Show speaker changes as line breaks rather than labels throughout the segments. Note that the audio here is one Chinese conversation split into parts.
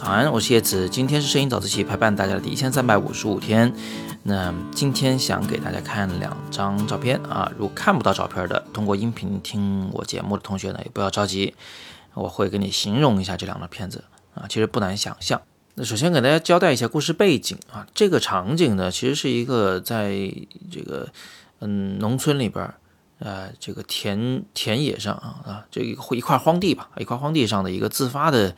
早安，我是叶子。今天是摄影早自习陪伴大家的第一千三百五十五天。那今天想给大家看两张照片啊，如果看不到照片的，通过音频听我节目的同学呢，也不要着急，我会给你形容一下这两张片子啊，其实不难想象。那首先给大家交代一下故事背景啊，这个场景呢，其实是一个在这个嗯农村里边，呃，这个田田野上啊啊，这一一块荒地吧，一块荒地上的一个自发的。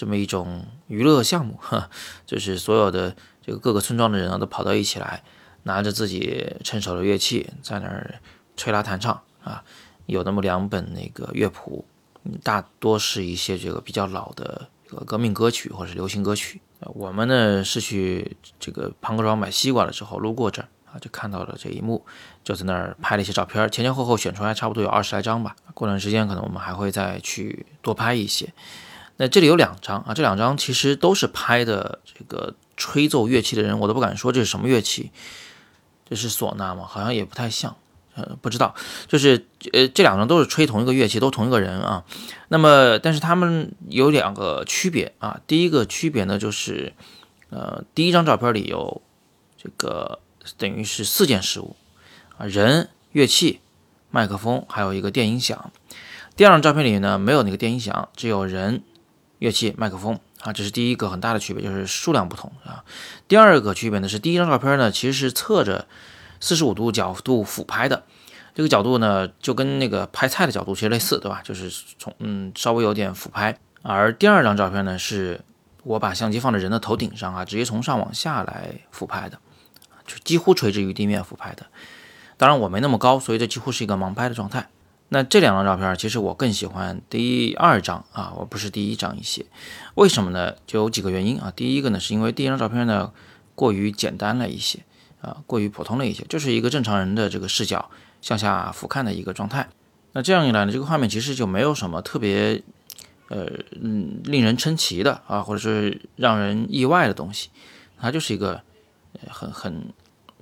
这么一种娱乐项目，哈，就是所有的这个各个村庄的人啊，都跑到一起来，拿着自己趁手的乐器，在那儿吹拉弹唱啊。有那么两本那个乐谱，大多是一些这个比较老的这个革命歌曲或者是流行歌曲。我们呢是去这个庞各庄买西瓜的时候路过这儿啊，就看到了这一幕，就在那儿拍了一些照片，前前后后选出来差不多有二十来张吧。过段时间可能我们还会再去多拍一些。那这里有两张啊，这两张其实都是拍的这个吹奏乐器的人，我都不敢说这是什么乐器，这是唢呐吗？好像也不太像，呃，不知道。就是呃，这两张都是吹同一个乐器，都同一个人啊。那么，但是他们有两个区别啊。第一个区别呢，就是呃，第一张照片里有这个等于是四件事物啊，人、乐器、麦克风，还有一个电音响。第二张照片里呢，没有那个电音响，只有人。乐器、麦克风啊，这是第一个很大的区别，就是数量不同啊。第二个区别呢是，第一张照片呢其实是侧着四十五度角度俯拍的，这个角度呢就跟那个拍菜的角度其实类似，对吧？就是从嗯稍微有点俯拍。而第二张照片呢是我把相机放在人的头顶上啊，直接从上往下来俯拍的，就几乎垂直于地面俯拍的。当然我没那么高，所以这几乎是一个盲拍的状态。那这两张照片，其实我更喜欢第二张啊，我不是第一张一些，为什么呢？就有几个原因啊。第一个呢，是因为第一张照片呢过于简单了一些啊，过于普通了一些，就是一个正常人的这个视角向下俯瞰的一个状态。那这样一来呢，这个画面其实就没有什么特别呃嗯令人称奇的啊，或者是让人意外的东西，它就是一个很很。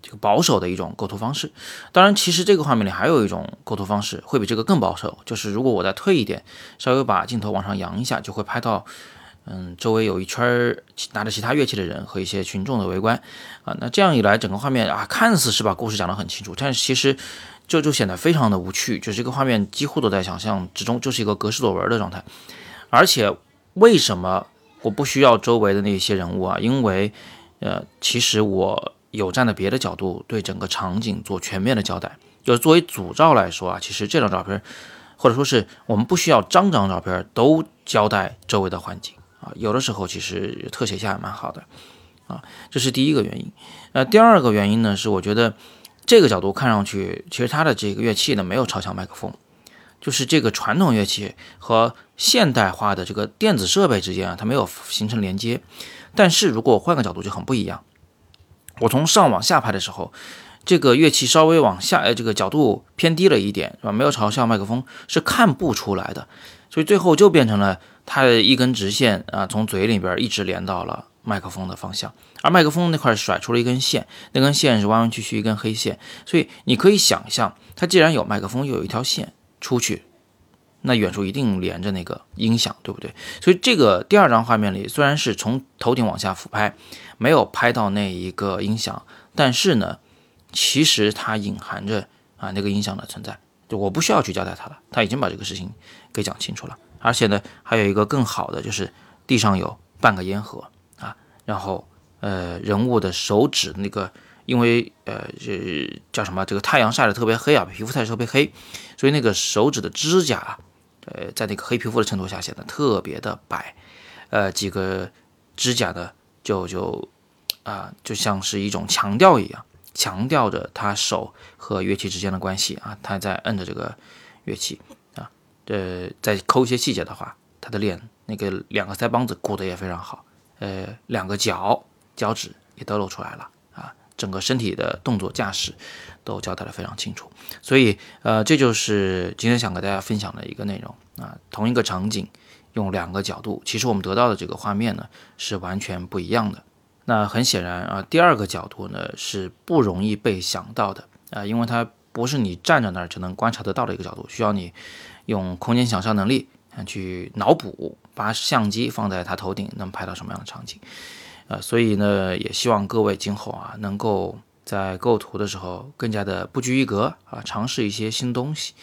这个保守的一种构图方式，当然，其实这个画面里还有一种构图方式会比这个更保守，就是如果我再退一点，稍微把镜头往上扬一下，就会拍到，嗯，周围有一圈拿着其他乐器的人和一些群众的围观，啊，那这样一来，整个画面啊，看似是把故事讲得很清楚，但是其实这就显得非常的无趣，就是这个画面几乎都在想象之中，就是一个格式作文的状态，而且为什么我不需要周围的那些人物啊？因为，呃，其实我。有站在别的角度对整个场景做全面的交代，就是作为主照来说啊，其实这张照片，或者说是我们不需要张张照片都交代周围的环境啊，有的时候其实特写下也蛮好的啊，这是第一个原因。呃，第二个原因呢是我觉得这个角度看上去，其实它的这个乐器呢没有朝向麦克风，就是这个传统乐器和现代化的这个电子设备之间啊，它没有形成连接。但是如果换个角度就很不一样。我从上往下拍的时候，这个乐器稍微往下，呃，这个角度偏低了一点，是吧？没有朝向麦克风，是看不出来的。所以最后就变成了它的一根直线啊，从嘴里边一直连到了麦克风的方向，而麦克风那块甩出了一根线，那根线是弯弯曲曲一根黑线。所以你可以想象，它既然有麦克风，又有一条线出去，那远处一定连着那个音响，对不对？所以这个第二张画面里，虽然是从头顶往下俯拍。没有拍到那一个音响，但是呢，其实它隐含着啊那个音响的存在，就我不需要去交代它了，他已经把这个事情给讲清楚了。而且呢，还有一个更好的就是地上有半个烟盒啊，然后呃人物的手指那个，因为呃这叫什么？这个太阳晒得特别黑啊，皮肤晒得特别黑，所以那个手指的指甲，呃在那个黑皮肤的衬托下显得特别的白，呃几个指甲的。就就啊，就像是一种强调一样，强调着他手和乐器之间的关系啊，他在摁着这个乐器啊，呃，再抠一些细节的话，他的脸那个两个腮帮子鼓得也非常好，呃，两个脚脚趾也都露出来了，整个身体的动作架势都交代的非常清楚，所以呃，这就是今天想跟大家分享的一个内容啊，同一个场景。用两个角度，其实我们得到的这个画面呢是完全不一样的。那很显然啊，第二个角度呢是不容易被想到的啊，因为它不是你站在那儿就能观察得到的一个角度，需要你用空间想象能力去脑补，把相机放在他头顶，能拍到什么样的场景？呃，所以呢，也希望各位今后啊，能够在构图的时候更加的不拘一格啊，尝试一些新东西。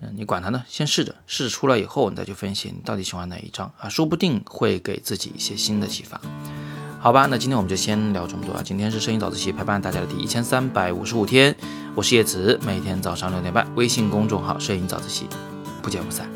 嗯，你管它呢，先试着，试着出来以后，你再去分析你到底喜欢哪一张啊，说不定会给自己一些新的启发。好吧，那今天我们就先聊这么多啊。今天是摄影早自习陪伴大家的第一千三百五十五天，我是叶子，每天早上六点半，微信公众号“摄影早自习”，不见不散。